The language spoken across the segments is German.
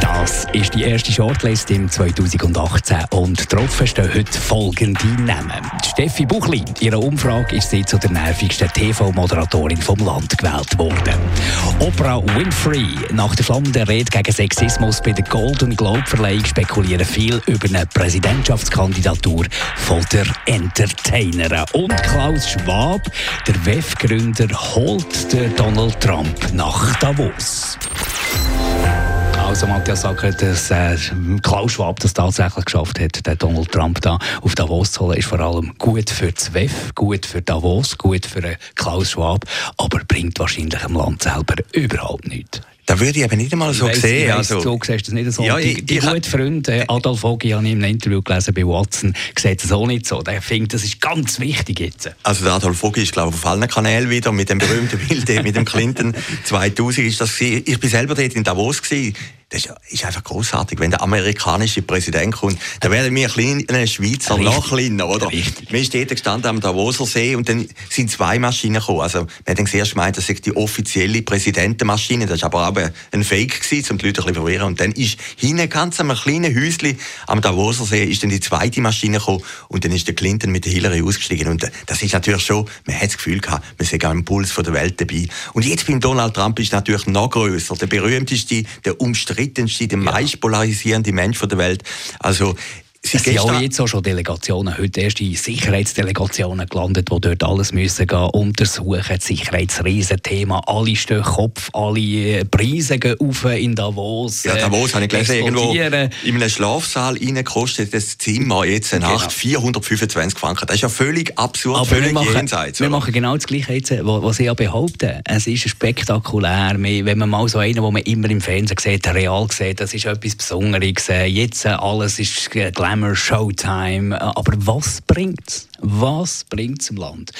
Das ist die erste Shortlist im 2018 und drauf stehen heute folgende Namen. Steffi Buchli. In ihrer Umfrage ist sie zu der nervigsten TV-Moderatorin vom Land gewählt worden. Oprah Winfrey. Nach der flammenden Rede gegen Sexismus bei der Golden Globe-Verleihung spekulieren viel über eine Präsidentschaftskandidatur von der Entertainerin. Und Klaus Schwab, der WEF-Gründer, holt Donald Trump nach Davos. Also Matthias sagt, dass äh, Klaus Schwab das tatsächlich geschafft hat, den Donald Trump da auf Davos zu holen, ist vor allem gut für das WEF, gut für Davos, gut für äh, Klaus Schwab, aber bringt wahrscheinlich dem Land selber überhaupt nichts. Da würde ich eben nicht einmal so weiss, sehen. Weiss, also, so siehst du das nicht so. Ja, die die ich- gute Freund äh, Adolf Ogi habe ich im Interview gelesen bei Watson, sieht das auch nicht so. Der findet, das ist ganz wichtig jetzt. also der Adolf Vogt ist, glaube ich, auf allen Kanälen wieder mit dem berühmten Bild mit dem Clinton 2000 ist das gewesen. Ich bin selber dort in Davos gewesen. Das ist- einfach großartig, wenn der amerikanische Präsident kommt. Da werden wir kleine Schweizer Richtig. noch kleiner, oder? Richtig. Wir stehen gestanden am Davoser See und dann sind zwei Maschinen gekommen. Also, wir haben zuerst gemeint, das sei die offizielle Präsidentenmaschine. Das war aber auch ein Fake gewesen, um die Leute ein bisschen zu verwirren. Und dann ist hinten ganz am kleinen Häuschen am Davoser See ist dann die zweite Maschine gekommen und dann ist der Clinton mit der Hillary ausgestiegen. Und das ist natürlich schon, man hat das Gefühl gehabt, man sei am Puls von der Welt dabei. Und jetzt beim Donald Trump ist natürlich noch größer, der berühmteste, der umstrittenste, der meist polarisierende Mensch der Welt. Also, sie Es sind ja jetzt auch schon Delegationen, heute erst die Sicherheitsdelegationen gelandet, die dort alles müssen gehen, untersuchen, das Sicherheitsriesenthema, alle stehen Kopf, alle äh, Preise gehen auf in Davos. Ja, äh, Davos habe ich gelesen, irgendwo in einem Schlafsaal rein kostet das Zimmer jetzt eine Nacht 425 Franken. Das ist ja völlig absurd, Genau. Aber wir völlig machen, jenseits. wir oder? machen genau das Gleiche jetzt, was ich ja behaupte. Es ist spektakulär. Wir- Wenn man mal so einen, den man immer im Fernsehen sieht, real sieht, das ist etwas Besonderes. Jetzt äh, alles ist äh, Glamour, Showtime. Äh, Aber was bringt es? Was bringt es im Land?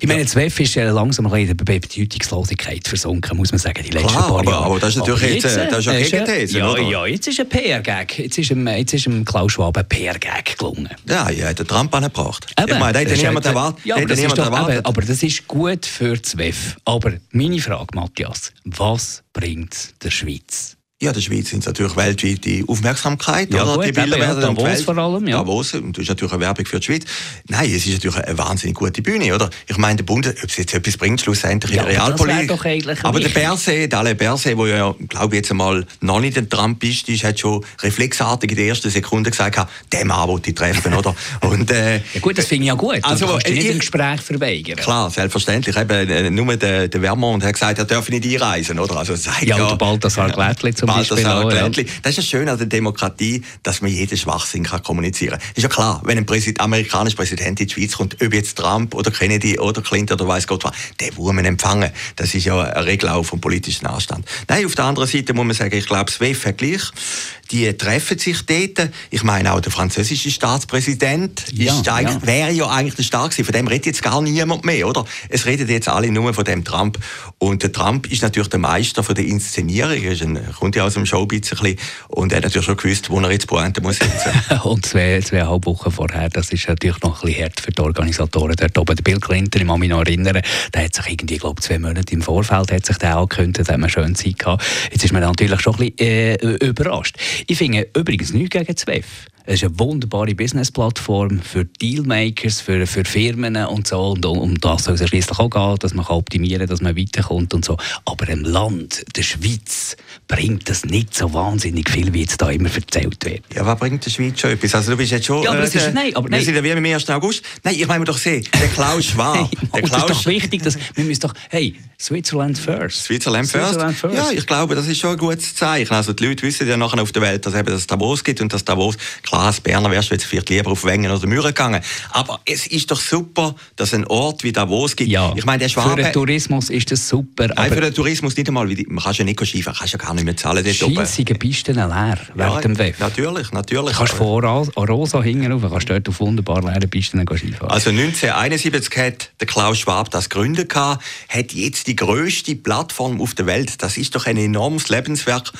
Ich meine, das WEF ist äh, langsam ein bisschen in der Bedeutungslosigkeit versunken, muss man sagen, die letzten Klar, paar aber- Jahre. aber das ist natürlich jetzt, äh, das ist eine äh, Gegenthese, ja, oder? Ja, jetzt ist ein PR-Gag. Jetzt ist dem, jetzt ist dem Klaus Schwab ein PR-Gag gelungen. Ja, ja, hat der Trump angebracht. Eben, ich meine, da hätte niemand ja- erwartet. Ja, aber das, ist doch, erwartet. eben, aber das ist gut für das WEF. Aber meine Frage, Matthias, was bringt der Schweiz? Ja, der Schweiz sind natürlich weltweite Aufmerksamkeit. Ja, oder? gut, die Bilder ja, werden die Davos vor allem, ja. Davos, und das ist natürlich eine Werbung für die Schweiz. Nein, es ist natürlich eine wahnsinnig gute Bühne, oder? Ich meine, der Bund, ob es jetzt etwas bringt, schlussendlich Ja, in der aber Realpolitik. doch eigentlich aber der. Berset, der Alain Berset, der ja, glaube ich, jetzt einmal noch nicht ein Trumpist ist, hat schon reflexartig in der ersten Sekunde gesagt, den Mann wollte ich treffen, oder? Und, äh, Ja gut, das finde ich ja gut. Also, du kannst nicht ich- ein Gespräch verweigern. Klar, selbstverständlich. Eben, äh, nur der, der Vermont hat gesagt, er darf nicht einreisen, oder? Also, sagt Ja, und der Balthasar Glättli zum Beispiel Balthasar auch, ja. Glättli. Das ist das Schöne an der Demokratie, dass man jeden Schwachsinn kann kommunizieren kann. Ist ja klar, wenn ein Präsid amerikanischer Präsident in die Schweiz kommt, ob jetzt Trump oder Kennedy oder Clinton oder weiß Gott was, den muss man empfangen. Das ist ja eine Regel auch vom politischen Anstand. Nein, auf der anderen Seite muss man sagen, ich glaube, das WEF hat gleich, die treffen sich dort. Ich meine, auch der französische Staatspräsident Ja, ja. wäre ja eigentlich der Stark gewesen. Von dem redet jetzt gar niemand mehr, oder? Es redet jetzt alle nur von dem Trump. Und der Trump ist natürlich der Meister von der Inszenierung. Er ist ein, kommt ja aus dem Showbiz ein bisschen. Und er hat natürlich schon gewusst, wo er jetzt Pointe muss setzen. Und zwei, zweieinhalb Wochen vorher, das ist natürlich noch ein bisschen hart für die Organisatoren dort oben. Der Bill Clinton, ich kann mich noch erinnern, der hat sich irgendwie, glaube zwei Monate im Vorfeld hat sich der angekündigt, hat man schön Zeit gehabt. Jetzt ist man natürlich schon ein bisschen äh, überrascht. Ich finde übrigens nichts gegen ZWEF. Es ist eine wunderbare Businessplattform für Dealmakers, für, für Firmen und so. Und um, das soll es ja schliesslich auch gehen, dass man optimieren kann, dass man weiterkommt und so. Aber im Land, der Schweiz, bringt das nicht so wahnsinnig viel, wie jetzt da immer erzählt wird. Ja, was bringt der Schweiz schon etwas? Also du bist jetzt schon... Ja, aber äh, es ist- nein, aber Wir nein. sind ja wie am 1. August. Nein, ich meine doch sehen, der Klaus Schwab. Hey, der das ist Klaus doch wichtig, dass wir müssen doch, hey, Switzerland first. Switzerland first. Switzerland first. Ja, ich glaube, das ist schon ein gutes Zeichen. Also die Leute wissen ja nachher auf der Welt, dass eben das Davos gibt und das Davos, klar, als Berner wärst du jetzt vielleicht lieber auf Wengen oder Müren gegangen. Aber es ist doch super, dass ein Ort wie Davos gibt. Ja, ich meine, der Schwabe, für den Tourismus ist das super. Nein, für den Tourismus nicht einmal. Man kann ja nicht Skifahren, kannst ja gar nicht mehr zahlen. Scheissige Pisten leer während ja, dem WEF. Natürlich, natürlich. Du kannst von Arosa hinten rauf, kannst dort auf wunderbar leeren Pisten Skifahren. Also 1971 hat der Klaus Schwab das gegründet, hat jetzt die grösste Plattform auf der Welt. Das ist doch ein enormes Lebenswerk.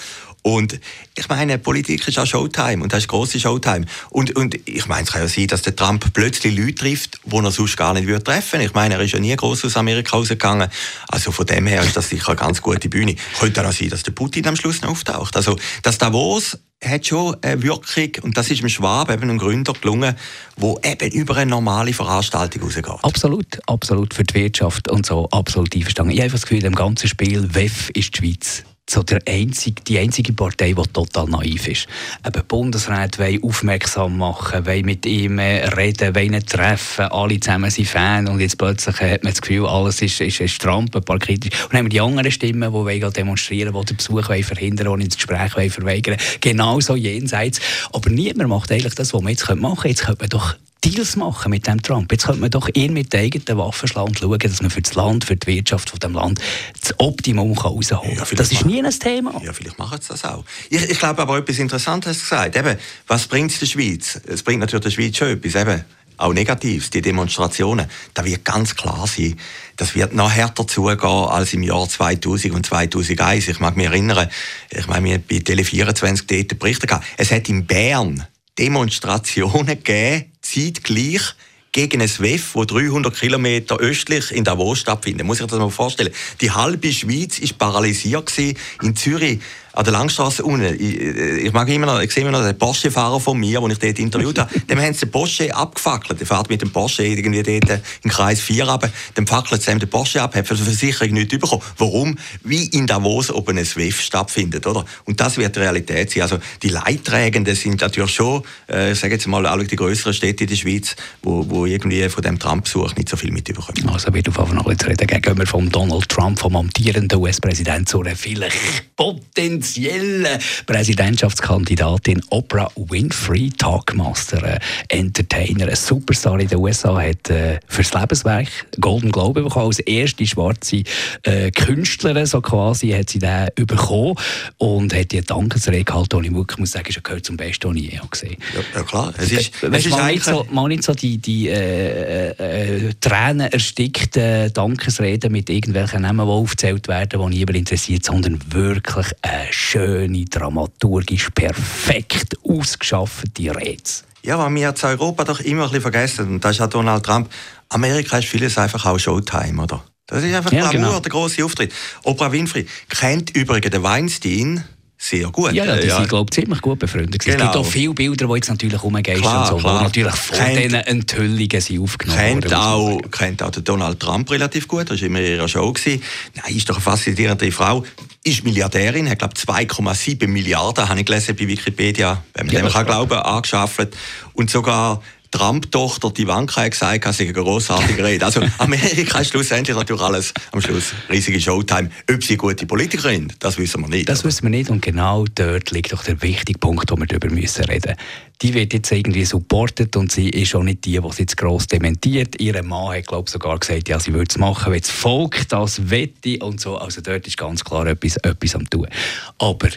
Und ich meine, Politik ist auch Showtime und das ist grosse Showtime. Und, und ich meine, es kann ja sein, dass der Trump plötzlich Leute trifft, die er sonst gar nicht würde treffen Ich meine, er ist ja nie groß aus Amerika rausgegangen. Also von dem her ist das sicher eine ganz gute Bühne. Könnte auch sein, dass der Putin am Schluss noch auftaucht. Also das Davos hat schon eine Wirkung, und das ist dem Schwab, eben einem Gründer, gelungen, wo eben über eine normale Veranstaltung rausgeht. Absolut, absolut für die Wirtschaft und so, absolut einverstanden. Ich habe das Gefühl, im ganzen Spiel WEF ist die Schweiz so der einzige, die einzige Partei, die total naiv ist. Eben Bundesrat will aufmerksam machen, will mit ihm reden, will ihn treffen, alle zusammen sind Fan und jetzt plötzlich hat man das Gefühl, alles ist, ist, ist Trump, ein paar kritisch. Und dann haben wir die anderen Stimmen, die wollen demonstrieren, die den Besuch wollen verhindern, die das Gespräch wollen verweigern. Genauso jenseits. Aber niemand macht eigentlich das, was man jetzt machen könnte. Jetzt doch Deals machen mit dem Trump. Jetzt könnte man doch eher mit den eigenen Waffen schlagen und schauen, dass man für das Land, für die Wirtschaft von dem Land das Optimum kann rausholen kann. Ja, das ist nie ein Thema. Ja, vielleicht machen sie das auch. Ich, ich glaube aber etwas Interessantes gesagt. Eben, was bringt es der Schweiz? Es bringt natürlich der Schweiz schon etwas. Eben, auch Negatives, die Demonstrationen, da wird ganz klar sein, das wird noch härter zugehen als im Jahr 2000 und 2001. Ich mag mich erinnern, ich meine, wir haben bei Tele24 dort Berichte gehabt. Es hat in Bern Demonstrationen gegeben, zeitgleich gegen ein WEF, das 300 Kilometer östlich in Davos stattfindet. Muss ich das mal vorstellen. Die halbe Schweiz war paralysiert. In Zürich an der Langstrasse unten. Ich, ich, mag immer noch, ich sehe immer noch den Porsche-Fahrer von mir, den ich dort interviewt habe. Dem haben sie den Porsche abgefackelt. Der fährt mit dem Porsche irgendwie dort in Kreis 4 runter. Dann fackelt sie den Porsche ab, hat für die Versicherung nichts bekommen. Warum? Wie in Davos oben ein SWIFT stattfindet, oder? Und das wird die Realität sein. Also, die Leidtragenden sind natürlich schon, äh, ich sage jetzt mal, alle die größeren Städte in der Schweiz, wo, wo irgendwie von dem Trump-Besuch nicht so viel mitbekommen. Also, wird auf jeden Fall noch jetzt reden, gehen wir vom Donald Trump, vom amtierenden US-Präsidenten, zu einer vielleicht potenziellen potenzielle Präsidentschaftskandidatin Oprah Winfrey, Talkmaster, äh, Entertainer, ein Superstar in den USA, hat äh, fürs Lebenswerk Golden Globe bekommen. Als erste schwarze äh, Künstlerin, so quasi, hat sie den bekommen und hat die Dankesrede gehalten, und ich wirklich muss sagen, ist gehört zum Besten, was ich je gesehen habe. Ja, ja, klar. Es ist, es ist mal, nicht so, mal nicht so die, die äh, äh, Tränen erstickten Dankesreden mit irgendwelchen Namen, die aufgezählt werden, die niemand interessiert, sondern wirklich eine schöne, dramaturgisch perfekt ausgeschaffte Rede. Ja, was wir zu Europa doch immer ein bisschen vergessen, und das ist auch Donald Trump, Amerika ist vieles einfach auch Showtime, oder? Das ist einfach ja, Glamour, genau. der große Auftritt. Oprah Winfrey kennt übrigens den Weinstein, sehr gut. Ja, ja die ja. sind, glaube ich, ziemlich gut befreundet. Genau. Es gibt genau. auch viele Bilder, die jetzt natürlich rumgehen und so, klar. wo natürlich vor kennt, diesen Enthüllungen sind aufgenommen kennt worden. Auch, kennt auch Donald Trump relativ gut, das war immer in ihrer Show. Gewesen. Nein, ist doch eine faszinierende Frau. Ist Milliardärin, hat, glaube ich, 2,7 Milliarden, habe ich gelesen bei Wikipedia, wenn man ja, dem kann glauben, angeschafft. Und sogar Trump-Tochter die Ivanka hat gesagt, dass sie eine grossartige Rede. Also Amerika ist schlussendlich natürlich alles am Schluss riesige Showtime. Ob sie gute Politikerin, das wissen wir nicht. Das oder? wissen wir nicht und genau dort liegt doch der wichtige Punkt, wo wir darüber müssen reden. Die wird jetzt irgendwie supportet und sie ist auch nicht die, die sie jetzt gross dementiert. Ihre Mann hat glaube sogar gesagt, ja, sie würde es machen, wenn das Volk das wette und so. Also dort ist ganz klar etwas, etwas am tun. Aber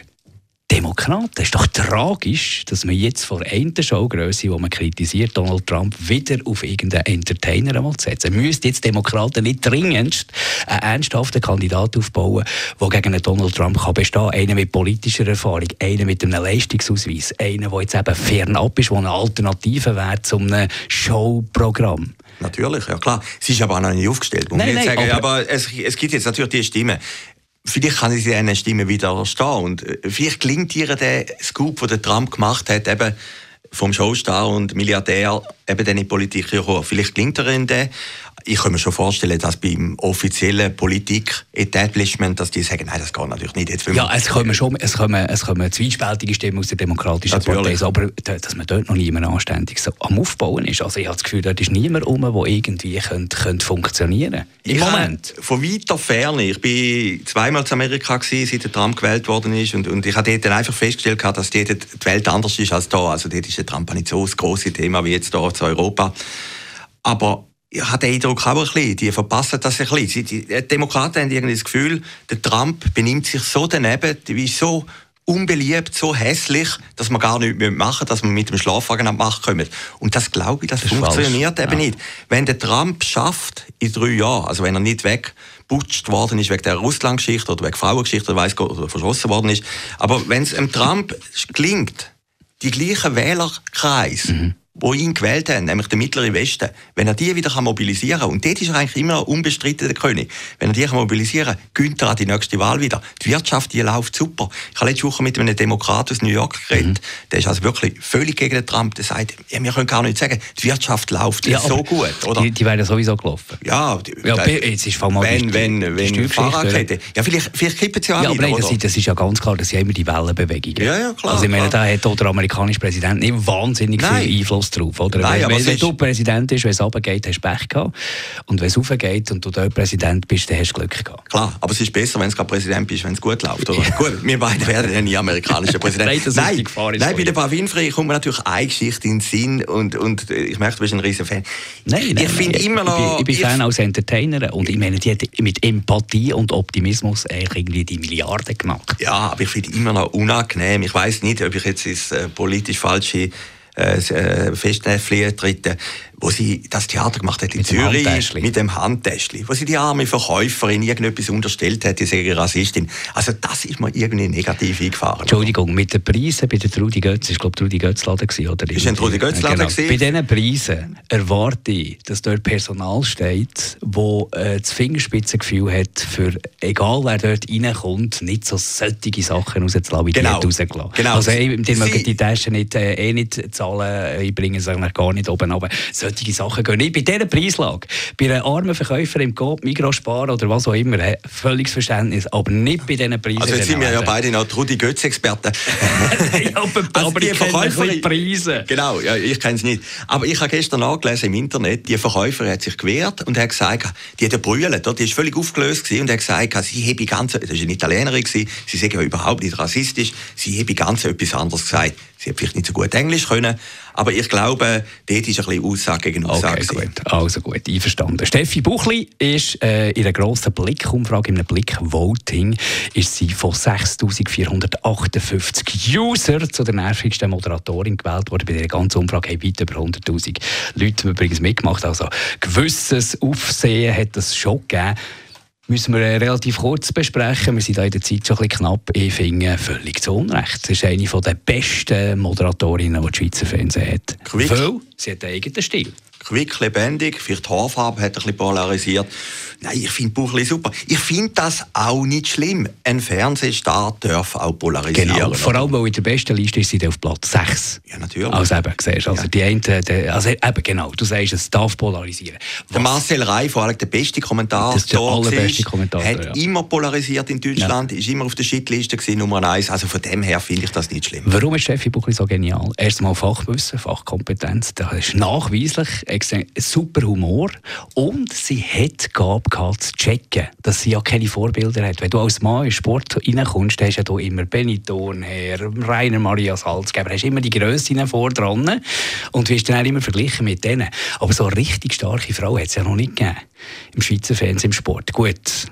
Demokraten. Es ist doch tragisch, dass man jetzt vor einer Showgröße, wo man kritisiert, Donald Trump wieder auf irgendeinen Entertainer setzen Müsste jetzt Demokraten nicht dringendst einen ernsthaften Kandidat aufbauen, der gegen einen Donald Trump kann bestehen kann. Einen mit politischer Erfahrung, einen mit einem Leistungsausweis, einen, der jetzt eben fernab ist, der eine Alternative wäre zu einem Showprogramm. Natürlich, ja klar. Sie ist aber auch noch nicht aufgestellt. Nein, nein, sagen. aber, aber es, es, gibt jetzt natürlich die Stimme vielleicht kann sie einer Stimme widerstehen. Und äh, vielleicht klingt ihr der Scoop, den Trump gemacht hat, eben vom Showstar und Milliardär eben dann in die Politik gekommen. Vielleicht klingt er in den. ich kann mir schon vorstellen, dass beim offiziellen Politik-Establishment, dass die sagen, nein, das geht natürlich nicht. Jetzt ja, es kommen schon es kommen, es kommen zwiespältige Stimmen aus der demokratischen Partei, aber dass man dort noch niemand anständig so am Aufbauen ist. Also ich habe das Gefühl, dort ist niemand um, der irgendwie könnte, könnte funktionieren Im ich Moment. Von weiter Ferne. Ich war zweimal in Amerika, gewesen, seit der Trump gewählt worden ist und, und ich habe dort einfach festgestellt, dass dort die Welt anders ist als hier. Also dort ist der Trump nicht so das große Thema wie jetzt hier in Europa. Aber ich habe den Eindruck auch ein bisschen, die verpassen das ein bisschen. Die Demokraten haben irgendwie das Gefühl, der Trump benimmt sich so daneben, ist so unbeliebt, so hässlich, dass man gar nichts machen dass man mit dem Schlafwagen an die Macht kommt. Und das glaube ich, das, das funktioniert falsch. eben ja. nicht. Wenn der Trump schafft, in drei Jahren, also wenn er nicht wegputscht worden ist wegen der Russland-Geschichte oder wegen Frauengeschichte oder weiss Gott, oder verschossen worden ist, aber wenn es dem Trump gelingt, die gleichen Wählerkreise mhm die ihn gewählt haben, nämlich der Mittlere Westen, wenn er die wieder mobilisieren kann, und dort ist er eigentlich immer unbestritten der König, wenn er die mobilisieren kann, gönnt er an die nächste Wahl wieder. Die Wirtschaft, die läuft super. Ich habe letzte Woche mit einem Demokrat aus New York geredet, mhm. der ist also wirklich völlig gegen den Trump, der sagt, ja, wir können gar nicht sagen, die Wirtschaft läuft ja, so gut. Oder? Die, die wären sowieso gelaufen. Ja, die, ja jetzt ist vor wenn, wenn, wenn, wenn Fahrradkette, ja, vielleicht, vielleicht kippen sie ja, ja wieder, aber nein, das, das, ist ja ganz klar, das sind immer die Wellenbewegungen. Ja, ja, klar. Also ich meine, da hat auch der amerikanische Präsident nicht wahnsinnig nein. viel Einfluss drauf, oder? Nein, wenn, wenn du Präsident bist, wenn es runtergeht, hast du Pech gehabt. Und wenn es raufgeht und du dort Präsident bist, dann hast du Glück gehabt. Klar, aber es ist besser, wenn du gerade Präsident bist, wenn es gut läuft. Oder? gut, wir beide werden ja nie amerikanischer Präsident. nein, das nein, ist nein, nein bei der Frau Winfrey kommt mir natürlich eine Geschichte in den Sinn und, und ich merke, du bist ein riesen Fan. Nein, nein, ich finde immer noch... Ich bin, ich bin Fan als Entertainer und ich meine, die hat mit Empathie und Optimismus irgendwie die Milliarden gemacht. Ja, aber ich finde immer noch unangenehm. Ich weiß nicht, ob ich jetzt ins äh, politisch falsche äh, äh Festnäpfchen treten wo sie das Theater gemacht hat in mit Zürich dem mit dem Handtäschli, wo sie die arme Verkäuferin irgendetwas unterstellt hat, die sei Rassistin. Also das ist mir irgendwie negativ eingefahren. Entschuldigung, mit den Preisen bei der Trudi Götz, ich glaube Trudi Götz Laden oder? Ist ein Trudi Götz Laden genau. Bei diesen Preisen erwarte ich, dass dort Personal steht, wo äh, das Fingerspitzengefühl hat, für egal wer dort reinkommt, nicht so solche Sachen rauszulassen, wie genau. die rausgelassen. Genau. Also die mögen die Taschen nicht, äh, eh nicht zahlen, ich bringe sie gar nicht oben runter solche Sachen gehen. Nicht bei dieser Preislage. Bei einem armen Verkäufer im Coop, Migros sparen oder was auch immer, völliges Verständnis, aber nicht bei diesen Preisen. Also jetzt sind wir ja beide noch Trudi Götz-Experten. ja, aber, also aber die Preise. Genau, ja, ich kenne es nicht. Aber ich habe gestern nachgelesen im Internet, die Verkäuferin hat sich gewehrt und hat gesagt, die hat brüllt, die ist völlig aufgelöst und hat gesagt, sie habe ganz, das war eine Italienerin, sie sei ja überhaupt nicht rassistisch, sie habe ganz etwas anderes gesagt. Sie hat vielleicht nicht so gut Englisch können, aber ich glaube, dort ist ein bisschen Aussage gegen Aussage. Okay, gut. Also gut, einverstanden. Steffi Buchli ist äh, in einer grossen Blickumfrage, in einem Blick-Voting, ist sie von 6'458 User zu der nervigsten Moderatorin gewählt worden. Bei dieser ganzen Umfrage haben weit über 100'000 Leute übrigens mitgemacht. Also gewisses Aufsehen hat es schon gegeben müssen wir relativ kurz besprechen. Wir sind da in der Zeit schon ein bisschen knapp. Ich finde völlig zu Unrecht. Sie ist eine der besten Moderatorinnen, die die Schweizer Fernsehen hat. Quick. Weil sie hat einen eigenen Stil quick, lebendig, vielleicht die Haarfarbe hat ein bisschen polarisiert. Nein, ich finde Buchli super. Ich finde das auch nicht schlimm. Ein Fernsehstar darf auch polarisieren. Genau, vor allem, weil in der besten Liste ist sie auf Platz 6. Ja, natürlich. Also eben, siehst, also ja. die einen, die, also eben genau, du sagst, es darf polarisieren. Was, der Marcel Reif, vor allem der beste Kommentator, das ist der allerbeste Kommentator, hat ja. immer polarisiert in Deutschland, ja. ist immer auf der Shitliste gewesen, Nummer 1. Also von dem her finde ich das nicht schlimm. Warum ist Steffi Buchli so genial? Erstmal Fachwissen, Fachkompetenz, das ist nachweislich super Humor und sie hat Gabe gehabt zu checken, dass sie ja keine Vorbilder hat. Wenn du als Mann in Sport reinkommst, hast du immer Benny Thurnherr, Rainer Maria Salzgeber, hast immer die Grössinnen vor dran und wirst dann auch immer verglichen mit denen. Aber so eine richtig starke Frau hat es ja noch nicht gegeben im Schweizer Fernsehen, im Sport. Gut,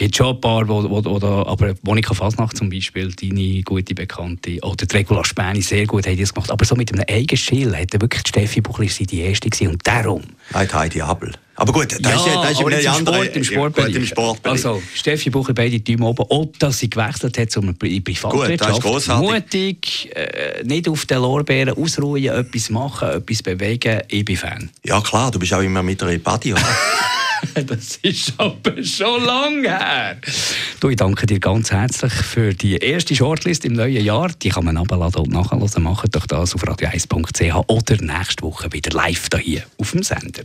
gibt schon ein paar, wo, wo, wo da, aber Monika Fasnacht zum Beispiel, deine gute Bekannte, oder die Regula Späni, sehr gut haben das gemacht. Aber so mit einem eigenen Schild hat wirklich Steffi Buchli die erste gewesen. Und darum... Heidi Abel. Aber gut, das ja, ist, das ist aber im, andere, Sport, im Sportbereich. Im Sportbereich. Also, Steffi Bucher, beide Team oben. Ob dass sie gewechselt hat zum Privatwirtschaft. Gut, Mutig, äh, nicht auf den Lorbeeren ausruhen, etwas machen, etwas bewegen. Ich bin Fan. Ja klar, du bist auch immer mit einer Party, das ist aber schon lange her. Du, ich danke dir ganz herzlich für die erste Shortlist im neuen Jahr. Die kann man abladen und nachhören. Macht doch das auf radio1.ch oder nächste Woche wieder live hier auf dem Sender.